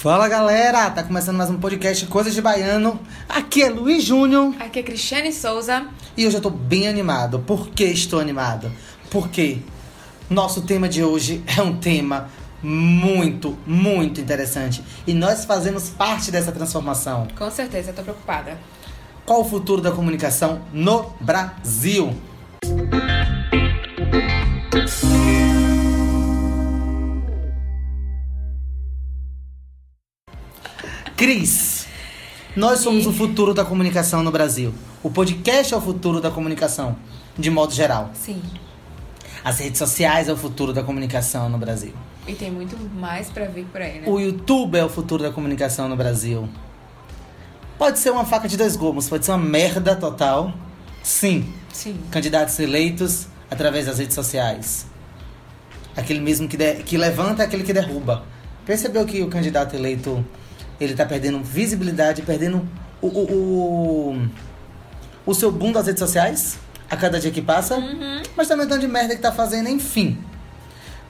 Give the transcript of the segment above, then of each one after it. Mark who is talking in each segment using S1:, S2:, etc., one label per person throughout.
S1: Fala galera, tá começando mais um podcast Coisas de Baiano. Aqui é Luiz Júnior
S2: Aqui é Cristiane Souza.
S1: e hoje eu tô bem animado. Por que estou animado? Porque nosso tema de hoje é um tema muito, muito interessante e nós fazemos parte dessa transformação.
S2: Com certeza, tô preocupada.
S1: Qual o futuro da comunicação no Brasil? Cris, nós somos o futuro da comunicação no Brasil. O podcast é o futuro da comunicação, de modo geral.
S2: Sim.
S1: As redes sociais é o futuro da comunicação no Brasil.
S2: E tem muito mais pra vir por aí, né?
S1: O YouTube é o futuro da comunicação no Brasil. Pode ser uma faca de dois gumes, pode ser uma merda total. Sim,
S2: Sim.
S1: candidatos eleitos através das redes sociais. Aquele mesmo que, de- que levanta é aquele que derruba. Percebeu que o candidato eleito ele tá perdendo visibilidade, perdendo o, o, o, o seu boom das redes sociais a cada dia que passa? Mas também o tanto de merda que tá fazendo, enfim.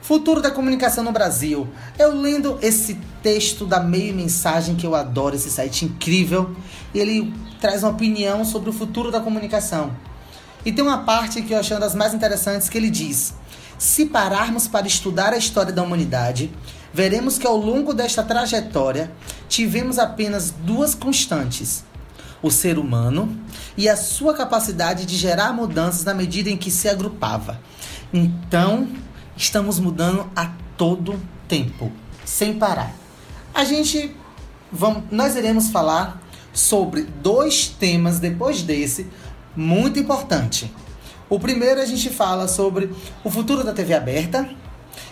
S1: Futuro da comunicação no Brasil. Eu lendo esse texto da Meio Mensagem, que eu adoro, esse site incrível, e ele traz uma opinião sobre o futuro da comunicação. E tem uma parte que eu achei uma das mais interessantes que ele diz: Se pararmos para estudar a história da humanidade, veremos que ao longo desta trajetória tivemos apenas duas constantes: o ser humano e a sua capacidade de gerar mudanças na medida em que se agrupava. Então, estamos mudando a todo tempo, sem parar. A gente vamos, nós iremos falar sobre dois temas depois desse muito importante. O primeiro a gente fala sobre o futuro da TV aberta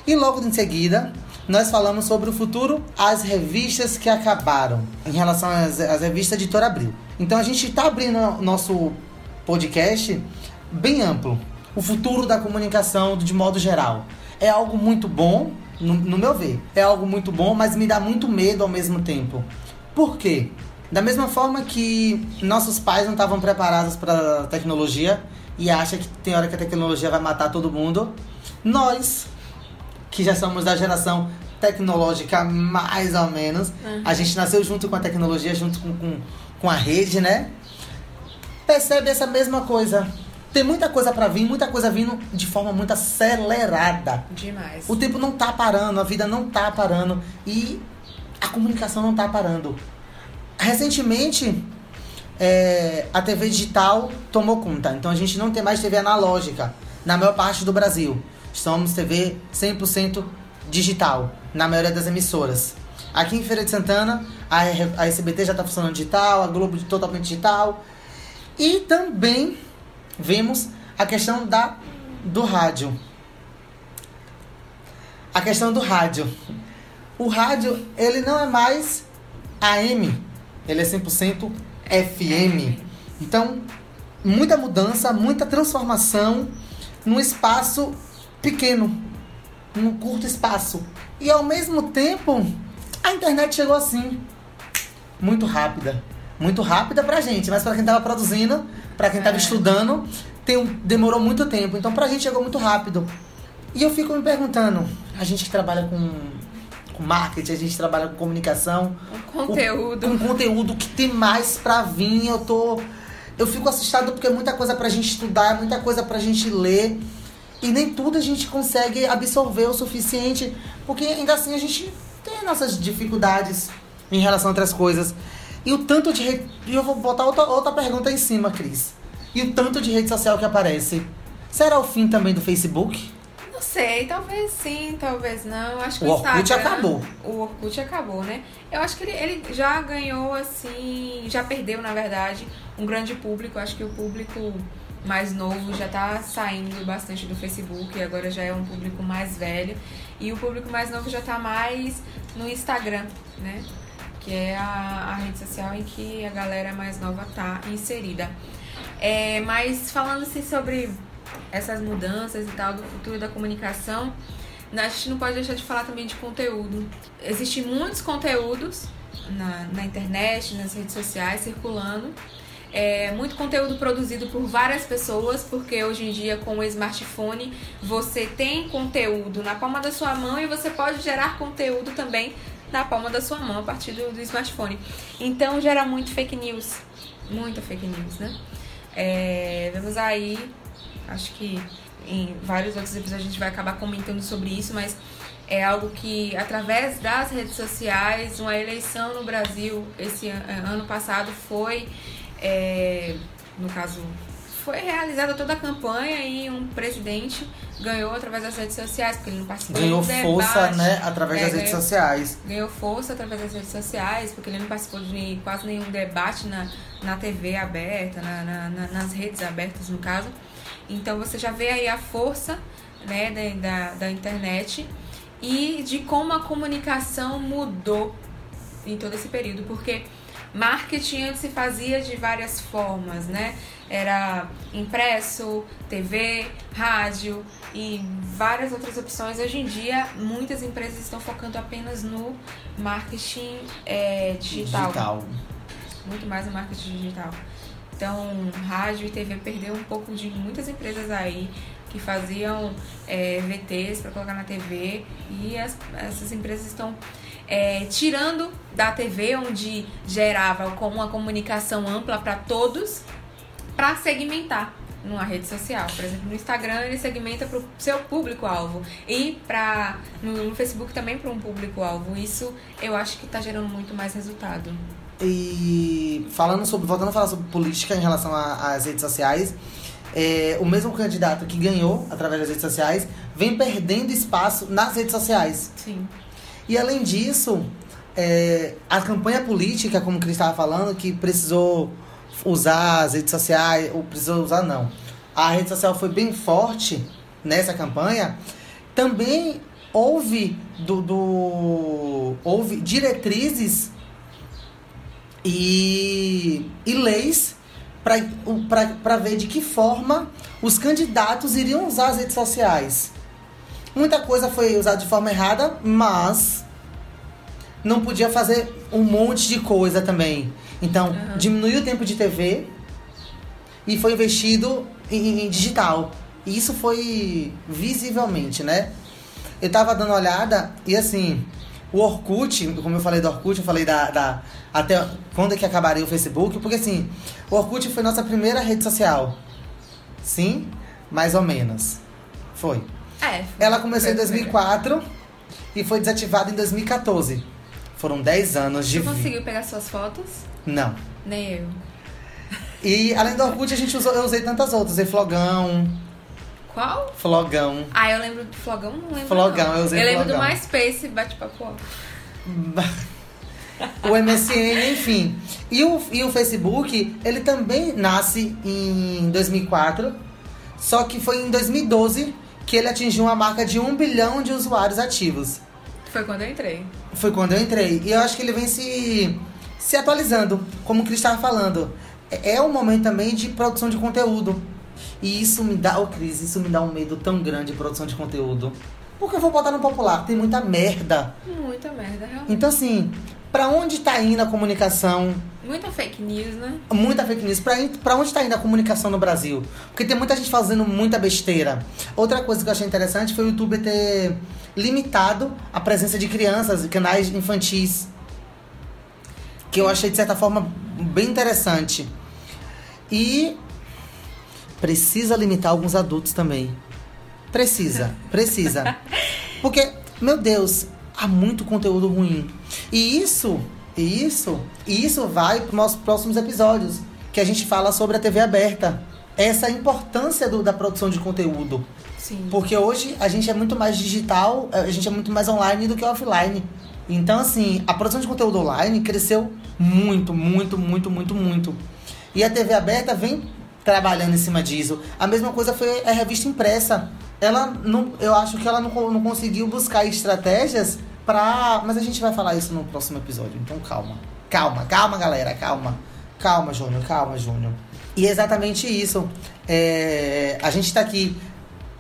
S1: e logo em seguida nós falamos sobre o futuro as revistas que acabaram em relação às, às revistas Editora Abril. Então a gente está abrindo nosso podcast bem amplo. O futuro da comunicação de modo geral. É algo muito bom, no, no meu ver. É algo muito bom, mas me dá muito medo ao mesmo tempo. Por quê? Da mesma forma que nossos pais não estavam preparados para a tecnologia e acham que tem hora que a tecnologia vai matar todo mundo, nós, que já somos da geração tecnológica mais ou menos, a gente nasceu junto com a tecnologia, junto com, com, com a rede, né? Percebe essa mesma coisa. Tem muita coisa para vir, muita coisa vindo de forma muito acelerada.
S2: Demais.
S1: O tempo não tá parando, a vida não tá parando e a comunicação não tá parando. Recentemente, é, a TV digital tomou conta, então a gente não tem mais TV analógica na maior parte do Brasil. Somos TV 100% digital, na maioria das emissoras. Aqui em Feira de Santana, a, a SBT já tá funcionando digital, a Globo totalmente digital. E também vemos a questão da, do rádio. A questão do rádio. O rádio, ele não é mais AM, ele é 100% FM. Então, muita mudança, muita transformação num espaço pequeno, num curto espaço. E ao mesmo tempo, a internet chegou assim, muito rápida. Muito rápida pra gente, mas pra quem tava produzindo, pra quem tava
S2: É.
S1: estudando, tem, demorou muito tempo. Então pra gente chegou muito rápido. E eu fico me perguntando, a gente que trabalha com, com marketing, a gente trabalha com comunicação,
S2: Um conteúdo.
S1: com conteúdo que tem mais pra vir, eu tô. Eu fico assustado porque é muita coisa pra gente estudar, é muita coisa pra gente ler. E nem tudo a gente consegue absorver o suficiente, porque ainda assim a gente tem nossas dificuldades em relação a outras coisas. E o tanto de rede. E eu vou botar outra, outra pergunta em cima, Cris. E o tanto de rede social que aparece. Será o fim também do Facebook?
S2: Não sei, talvez sim, talvez não. Acho que
S1: O
S2: o,
S1: Orkut
S2: Instagram-
S1: acabou.
S2: O Orkut acabou, né? Eu acho que ele, ele já ganhou, assim. Já perdeu, na verdade, um grande público. Acho que o público mais novo já tá saindo bastante do Facebook. E agora já é um público mais velho. E o público mais novo já tá mais no Instagram, né? Que é a, a rede social em que a galera mais nova tá inserida. É, mas falando assim sobre essas mudanças e tal do futuro da comunicação, a gente não pode deixar de falar também de conteúdo. Existem muitos conteúdos na, na internet, nas redes sociais circulando. É, muito conteúdo produzido por várias pessoas, porque hoje em dia com o smartphone você tem conteúdo na palma da sua mão e você pode gerar conteúdo também na palma da sua mão a partir do, do smartphone. Então gera muito fake news. Muita fake news, né? É, vemos aí, acho que em vários outros episódios a gente vai acabar comentando sobre isso, mas é algo que, através das redes sociais, uma eleição no Brasil esse ano passado foi, é, no caso, foi realizada toda a campanha e um presidente ganhou através das redes sociais, porque ele não participou
S1: Ganhou
S2: do
S1: força,
S2: debate.
S1: né, através
S2: É,
S1: das redes
S2: ganhou-
S1: sociais.
S2: Ganhou força através das redes sociais, porque ele não participou de quase nenhum debate na, na TV aberta, na, na- na- nas redes abertas, no caso. Então você já vê aí a força né, da, da, da internet e de como a comunicação mudou em todo esse período, porque marketing antes se fazia de várias formas, né? Era impresso, TV, rádio e várias outras opções. Hoje em dia, muitas empresas estão focando apenas no marketing é, digital,
S1: Digital.
S2: muito mais no marketing digital. Então, rádio e TV perdeu um pouco de muitas empresas aí que faziam é, VTs para colocar na TV e as- essas empresas estão é, tirando da TV, onde gerava com uma comunicação ampla para todos, para segmentar numa rede social. Por exemplo, no Instagram ele segmenta para o seu público-alvo e para no, no Facebook também para um público-alvo. Isso eu acho que está gerando muito mais resultado.
S1: E falando sobre, voltando a falar sobre política em relação às redes sociais, é, o mesmo candidato que ganhou através das redes sociais vem perdendo espaço nas redes sociais.
S2: Sim.
S1: E além disso, é, a campanha política, como o Cris estava falando, que precisou usar as redes sociais, ou precisou usar não. A rede social foi bem forte nessa campanha. Também houve do, do- houve diretrizes e, e leis para ver de que forma os candidatos iriam usar as redes sociais. Muita coisa foi usada de forma errada, mas não podia fazer um monte de coisa também. Então,
S2: Aham.
S1: diminuiu o tempo de TV e foi investido em, em digital. E isso foi visivelmente, né? Eu tava dando uma olhada e assim, o Orkut, como eu falei do Orkut, eu falei da, da até quando é que acabaria o Facebook, porque assim, o Orkut foi nossa primeira rede social. Sim, mais ou menos. Foi.
S2: É.
S1: Ela começou em
S2: foi a primeira.
S1: 2004 e foi desativada em 2014. Foram 10 anos de
S2: Você conseguiu pegar suas fotos?
S1: Não.
S2: Nem eu.
S1: E além do Orkut, a gente usou, eu usei tantas outras. Usei Flogão,
S2: Qual?
S1: Flogão.
S2: Ah, eu lembro do Flogão, não lembro.
S1: Flogão,
S2: não.
S1: eu usei
S2: lembro
S1: Flogão.
S2: do MySpace, bate-papo.
S1: o MSN, enfim. E o, e o Facebook, ele também nasce em 2004, só que foi em 2012 que ele atingiu uma marca de 1 bilhão de usuários ativos.
S2: Foi quando eu entrei.
S1: Foi quando eu entrei. E eu acho que ele vem se, se atualizando, como o Cris estava falando. É, é um momento também de produção de conteúdo. E isso me dá, ô Cris, isso me dá um medo tão grande de produção de conteúdo. Porque eu vou botar no popular, tem muita merda.
S2: Muita merda, realmente.
S1: Então assim, pra onde tá indo a comunicação?
S2: Muita fake news, né?
S1: Muita fake news. Pra onde tá indo a comunicação no Brasil? Porque tem muita gente fazendo muita besteira. Outra coisa que eu achei interessante foi o YouTube ter limitado a presença de crianças e canais infantis. Que eu achei, de certa forma, bem interessante. E precisa limitar alguns adultos também. Precisa, precisa. Porque, meu Deus, há muito conteúdo ruim. E isso, e isso, e isso vai para nossos próximos episódios, que a gente fala sobre a TV aberta. Essa importância do- da produção de conteúdo.
S2: Sim.
S1: Porque hoje a gente é muito mais digital, a gente é muito mais online do que offline. Então, assim, a produção de conteúdo online cresceu muito, muito, muito, muito, muito. E a TV aberta vem trabalhando em cima disso. A mesma coisa foi a revista impressa. Ela não, eu acho que ela não, não conseguiu buscar estratégias pra. Mas a gente vai falar isso no próximo episódio, então calma. Calma, calma, galera, calma. Calma, Júnior, calma, Júnior. E é exatamente isso. É, a gente tá aqui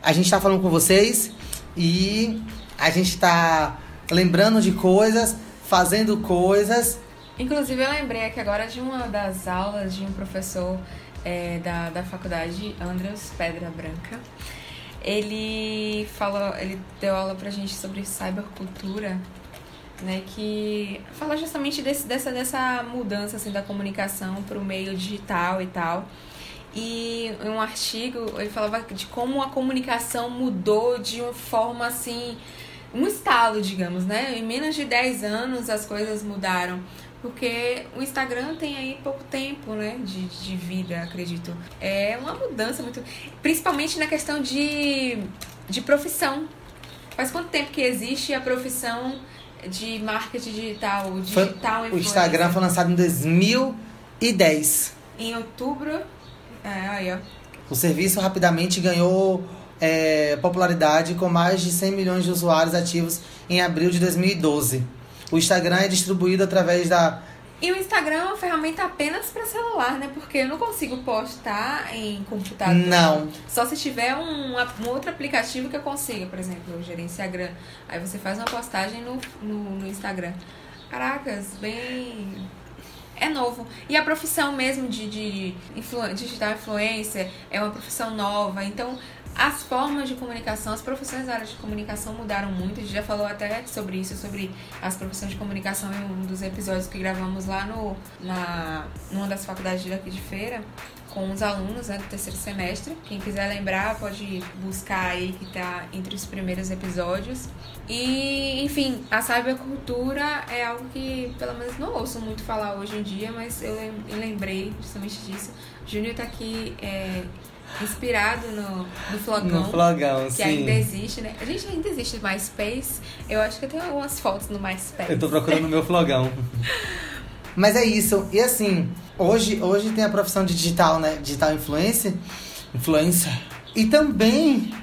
S1: a gente tá falando com vocês e a gente tá lembrando de coisas, fazendo coisas.
S2: Inclusive, eu lembrei aqui agora de uma das aulas de um professor é, da, da faculdade, Andrews Pedra Branca. Ele falou, ele deu aula pra gente sobre cybercultura né, que fala justamente desse, dessa, dessa mudança assim, da comunicação para o meio digital e tal. E em um artigo ele falava de como a comunicação mudou de uma forma assim, um estalo, digamos, né? Em menos de 10 anos as coisas mudaram. Porque o Instagram tem aí pouco tempo, né, de, de vida, acredito. É uma mudança muito. Principalmente na questão de, de profissão. Faz quanto tempo que existe a profissão de marketing digital, digital
S1: foi, O Instagram foi lançado em 2010.
S2: Em outubro. É, aí, ó.
S1: O serviço rapidamente ganhou é, popularidade com mais de 100 milhões de usuários ativos em abril de 2012. O Instagram é distribuído através da.
S2: E o Instagram é uma ferramenta apenas para celular, né? Porque eu não consigo postar em computador.
S1: Não.
S2: Só se tiver um, um outro aplicativo que eu consiga, por exemplo, o Gerenciagram. Aí você faz uma postagem no, no, no Instagram. Caracas, bem é novo. E a profissão mesmo de, de influ, digital influencer é uma profissão nova. Então, as formas de comunicação, as profissões da área de comunicação mudaram muito. A gente já falou até sobre isso, sobre as profissões de comunicação em um dos episódios que gravamos lá no, na, numa das faculdades daqui de feira com os alunos né, do terceiro semestre. Quem quiser lembrar pode buscar aí que está entre os primeiros episódios. E, enfim, a cybercultura é algo que, pelo menos, não ouço muito falar hoje em dia, mas eu lembrei justamente disso. Júnior está aqui é, inspirado no, no Flogão.
S1: No Flogão,
S2: que
S1: sim.
S2: ainda existe, né? A gente ainda existe no MySpace. Eu acho que eu tenho algumas fotos no MySpace.
S1: Eu tô procurando o meu Flogão. Mas é isso. E assim, hoje, hoje tem a profissão de digital, né? Digital influencer. Influencer. E também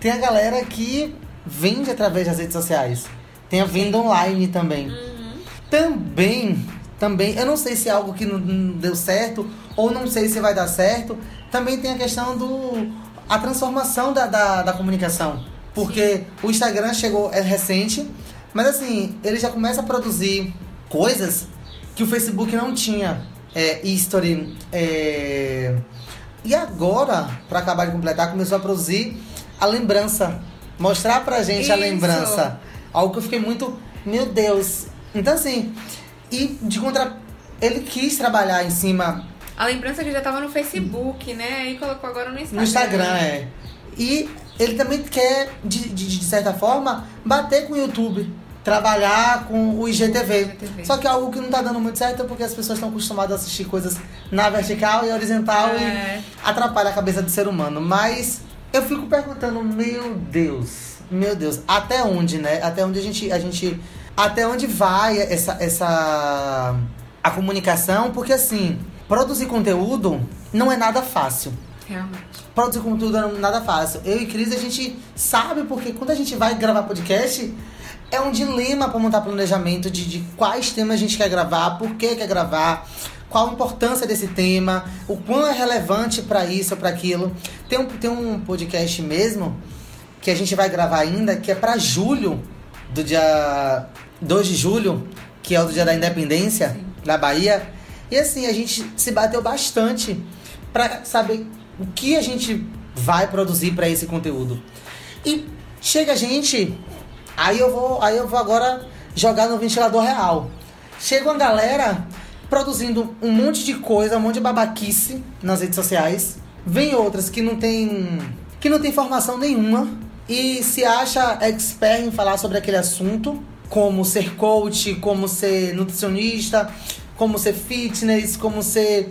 S1: tem a galera que vende através das redes sociais. Tem a venda online também.
S2: Uhum.
S1: Também, também, eu não sei se é algo que não, não deu certo ou não sei se vai dar certo, também tem a questão do a transformação da, da, da comunicação. Porque Sim. o Instagram chegou, é recente, mas assim, ele já começa a produzir coisas que o Facebook não tinha. É, history. É... E agora, para acabar de completar, começou a produzir a lembrança. Mostrar pra gente Isso. a lembrança. Algo que eu fiquei muito. Meu Deus. Então assim. E de contra. Ele quis trabalhar em cima
S2: a lembrança que já tava no Facebook, né? E colocou agora no Instagram.
S1: No Instagram, é. E ele também quer, de, de, de certa forma, bater com o YouTube trabalhar com o IGTV. IGTV. Só que é algo que não tá dando muito certo porque as pessoas estão acostumadas a assistir coisas na vertical e horizontal é. e atrapalha a cabeça do ser humano. Mas eu fico perguntando, meu Deus, meu Deus, até onde, né? Até onde a gente. A gente até onde vai essa, essa a comunicação? Porque assim Produzir conteúdo não é nada fácil.
S2: Realmente.
S1: Produzir conteúdo não é nada fácil. Eu e Cris, a gente sabe porque quando a gente vai gravar podcast, é um dilema para montar planejamento de, de quais temas a gente quer gravar, por que quer gravar, qual a importância desse tema, o quão é relevante para isso ou para aquilo. Tem um, tem um podcast mesmo que a gente vai gravar ainda, que é para julho, do dia 2 de julho, que é o do dia da independência Sim. da Bahia. E assim, a gente se bateu bastante para saber o que a gente vai produzir para esse conteúdo. E chega a gente, aí eu vou, aí eu vou agora jogar no ventilador real. Chega uma galera produzindo um monte de coisa, um monte de babaquice nas redes sociais. Vem outras que não tem que não tem formação nenhuma e se acha expert em falar sobre aquele assunto, como ser coach, como ser nutricionista, como ser fitness, como ser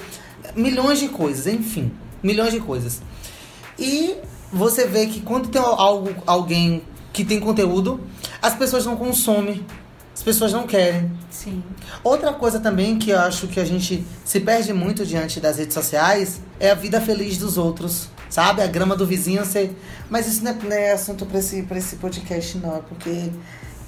S1: milhões de coisas, enfim, milhões de coisas. E você vê que quando tem algo, alguém que tem conteúdo, as pessoas não consomem, as pessoas não querem.
S2: Sim.
S1: Outra coisa também que eu acho que a gente se perde muito diante das redes sociais é a vida feliz dos outros. Sabe? A grama do vizinho ser. Mas isso não é, não é assunto para esse, pra esse podcast, não. É porque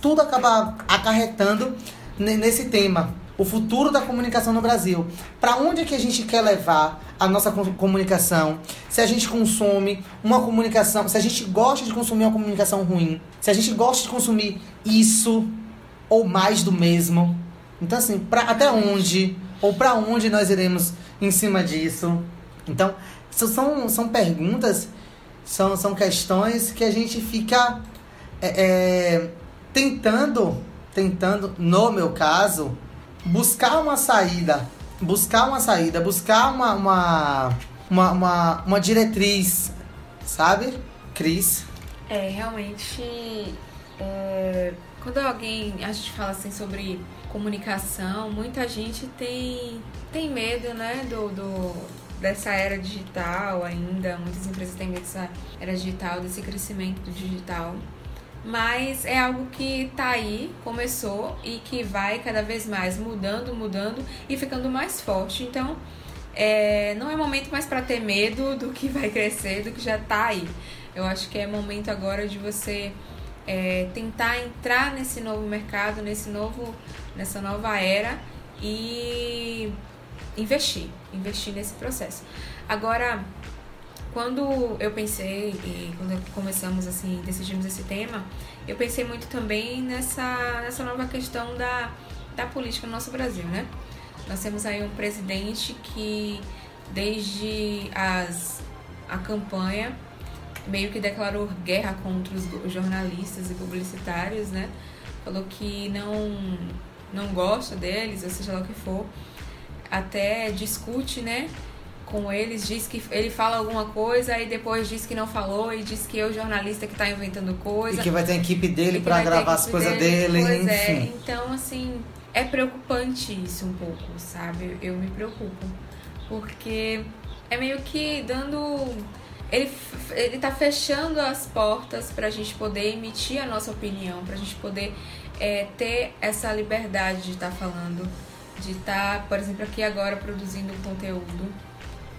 S1: tudo acaba acarretando nesse tema o futuro da comunicação no Brasil. Para onde é que a gente quer levar a nossa comunicação? Se a gente consome uma comunicação, se a gente gosta de consumir uma comunicação ruim, se a gente gosta de consumir isso ou mais do mesmo. Então assim, pra, até onde ou para onde nós iremos em cima disso? Então, são, são perguntas, são, são questões que a gente fica é, é, tentando tentando, no meu caso, buscar uma saída. Buscar uma saída, buscar uma, uma, uma, uma, uma diretriz, sabe, Cris?
S2: É, realmente, é, quando alguém, a gente fala assim sobre comunicação, muita gente tem, tem medo, né, do, do, dessa era digital ainda, muitas empresas têm medo dessa era digital, desse crescimento digital. Mas é algo que tá aí, começou e que vai cada vez mais mudando, mudando e ficando mais forte. Então, é, não é momento mais para ter medo do que vai crescer, do que já tá aí. Eu acho que é momento agora de você é, tentar entrar nesse novo mercado, nesse novo, nessa nova era e investir, investir nesse processo. Agora, quando eu pensei e quando começamos assim, decidimos esse tema, eu pensei muito também nessa, nessa nova questão da, da política no nosso Brasil, né? Nós temos aí um presidente que desde as, a campanha meio que declarou guerra contra os jornalistas e publicitários, né? Falou que não não gosta deles, ou seja lá o que for. Até discute, né? Com eles, diz que ele fala alguma coisa e depois diz que não falou e diz que é o jornalista que está inventando coisa.
S1: E que vai ter a equipe dele para gravar as coisas dele,
S2: pois
S1: enfim.
S2: É. Então, assim, é preocupante isso um pouco, sabe? Eu me preocupo. Porque é meio que dando ele, ele tá fechando as portas para a gente poder emitir a nossa opinião, para a gente poder é, ter essa liberdade de estar tá falando, de estar, tá, por exemplo, aqui agora produzindo conteúdo.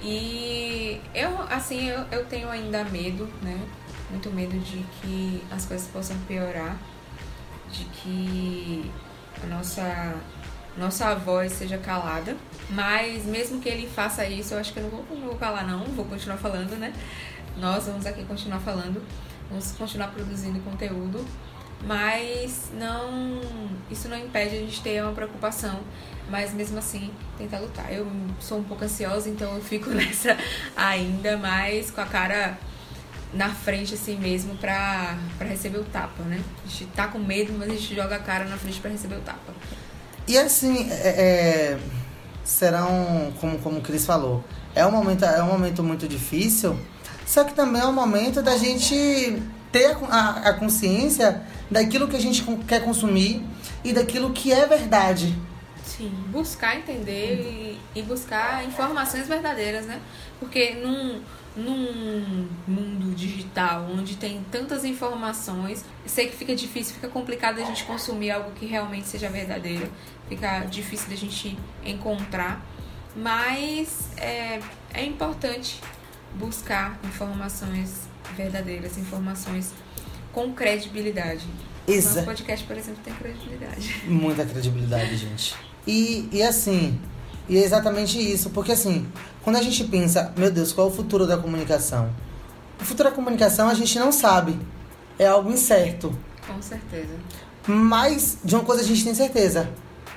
S2: E eu, assim, eu, eu tenho ainda medo, né? Muito medo de que as coisas possam piorar, de que a nossa nossa voz seja calada. Mas mesmo que ele faça isso, eu acho que eu não vou, não vou calar não, vou continuar falando, né? Nós vamos aqui continuar falando, vamos continuar produzindo conteúdo, mas não isso não impede a gente ter uma preocupação, mas mesmo assim tentar lutar. Eu sou um pouco ansiosa, então eu fico nessa ainda mais com a cara na frente assim mesmo pra, pra receber o tapa, né? A gente tá com medo, mas a gente joga a cara na frente para receber o tapa.
S1: E assim, é, é, serão, como, como o Cris falou, é um, momento, é um momento muito difícil, só que também é um momento da gente ter a, a, consciência daquilo que a gente quer consumir e daquilo que é verdade.
S2: Sim, buscar entender e, e buscar informações verdadeiras, né? Porque num num mundo digital onde tem tantas informações, sei que fica difícil, fica complicado a gente consumir algo que realmente seja verdadeiro, fica difícil da gente encontrar, mas é, é importante buscar informações verdadeiras, informações com credibilidade. Exato. Nosso podcast, por exemplo, tem credibilidade.
S1: Muita credibilidade, gente. E, e assim, e é exatamente isso, porque assim, quando a gente pensa, meu Deus, qual é o futuro da comunicação? O futuro da comunicação a gente não sabe. É algo incerto.
S2: Com certeza.
S1: Mas de uma coisa a gente tem certeza.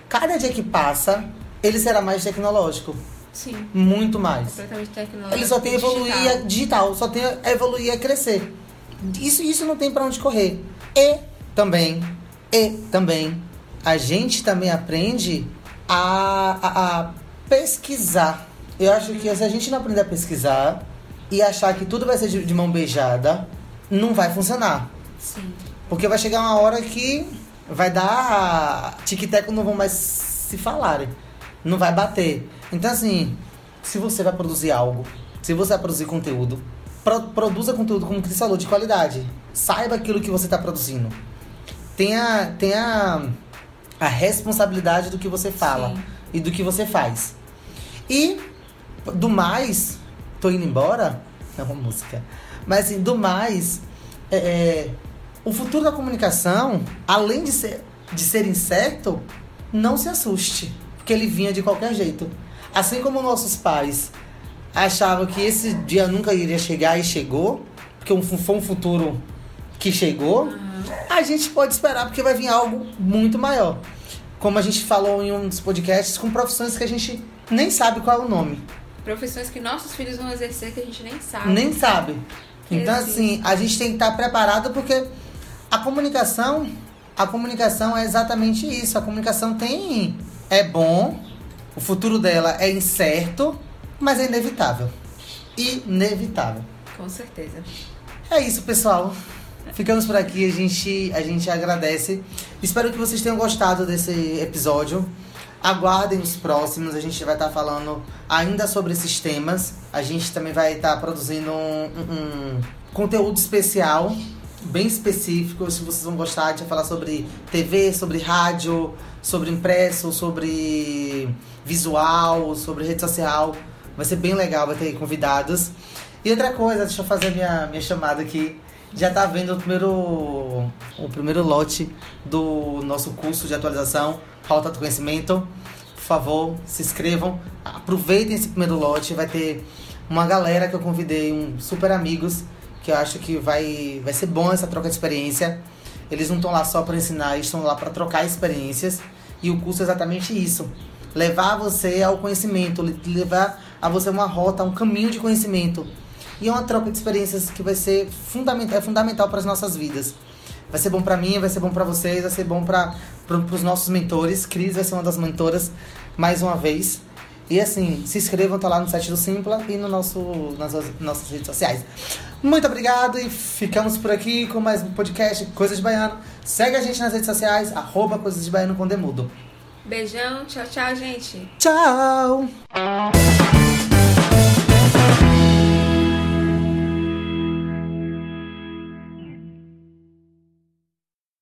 S1: Cada dia que passa, ele será mais tecnológico.
S2: Sim.
S1: Muito mais.
S2: Completamente tecnológico.
S1: Ele só tem a evoluir digital. digital, só tem a evoluir a crescer. Isso, isso não tem para onde correr. E também, e também, a gente também aprende a, a, a pesquisar. Eu acho que se a gente não aprender a pesquisar e achar que tudo vai ser de, de mão beijada, não vai funcionar.
S2: Sim.
S1: Porque vai chegar uma hora que vai dar. Tic-teco não vão mais se falarem. Não vai bater. Então, assim, se você vai produzir algo, se você vai produzir conteúdo, pro, produza conteúdo, como Cris falou, de qualidade. Saiba aquilo que você está produzindo. Tenha, tenha a responsabilidade do que você fala Sim. e do que você faz. E do mais, tô indo embora, é uma música. Mas assim, do mais, é, é, o futuro da comunicação, além de ser, de ser incerto, não se assuste, porque ele vinha de qualquer jeito. Assim como nossos pais achavam que esse dia nunca iria chegar e chegou, porque foi um futuro que chegou, uhum. a gente pode esperar porque vai vir algo muito maior. Como a gente falou em um dos podcasts, com profissões que a gente nem sabe qual é o nome.
S2: Profissões que nossos filhos vão exercer que a gente nem sabe.
S1: Nem sabe. Então, assim, a gente tem que estar preparado porque a comunicação a comunicação é exatamente isso. A comunicação tem. É bom, o futuro dela é incerto, mas é inevitável. Inevitável.
S2: Com certeza.
S1: É isso, pessoal. Ficamos por aqui, a gente, a gente agradece. Espero que vocês tenham gostado desse episódio. Aguardem os próximos, a gente vai estar falando ainda sobre esses temas. A gente também vai estar produzindo um, um, um conteúdo especial, bem específico. Se vocês vão gostar, a gente falar sobre TV, sobre rádio, sobre impresso, sobre visual, sobre rede social. Vai ser bem legal, vai ter convidados. E outra coisa, deixa eu fazer minha, minha chamada aqui. Já tá vendo o primeiro, o primeiro lote do nosso curso de atualização, Pauta do Conhecimento. Por favor, se inscrevam, aproveitem esse primeiro lote. Vai ter uma galera que eu convidei, um super amigos, que eu acho que vai, vai ser bom essa troca de experiência. Eles não estão lá só para ensinar, eles estão lá para trocar experiências. E o curso é exatamente isso: levar você ao conhecimento, levar a você uma rota, um caminho de conhecimento e é uma troca de experiências que vai ser fundamental, é fundamental para as nossas vidas. Vai ser bom para mim, vai ser bom para vocês, vai ser bom para os nossos mentores. Cris vai ser uma das mentoras mais uma vez. E assim, se inscrevam, tá lá no site do Simpla e no nosso, nas nossas redes sociais. Muito obrigado e ficamos por aqui com mais um podcast Coisas de Baiano. Segue a gente nas redes sociais, arroba Coisas de Baiano com Demudo.
S2: Beijão, tchau, tchau, gente.
S1: Tchau!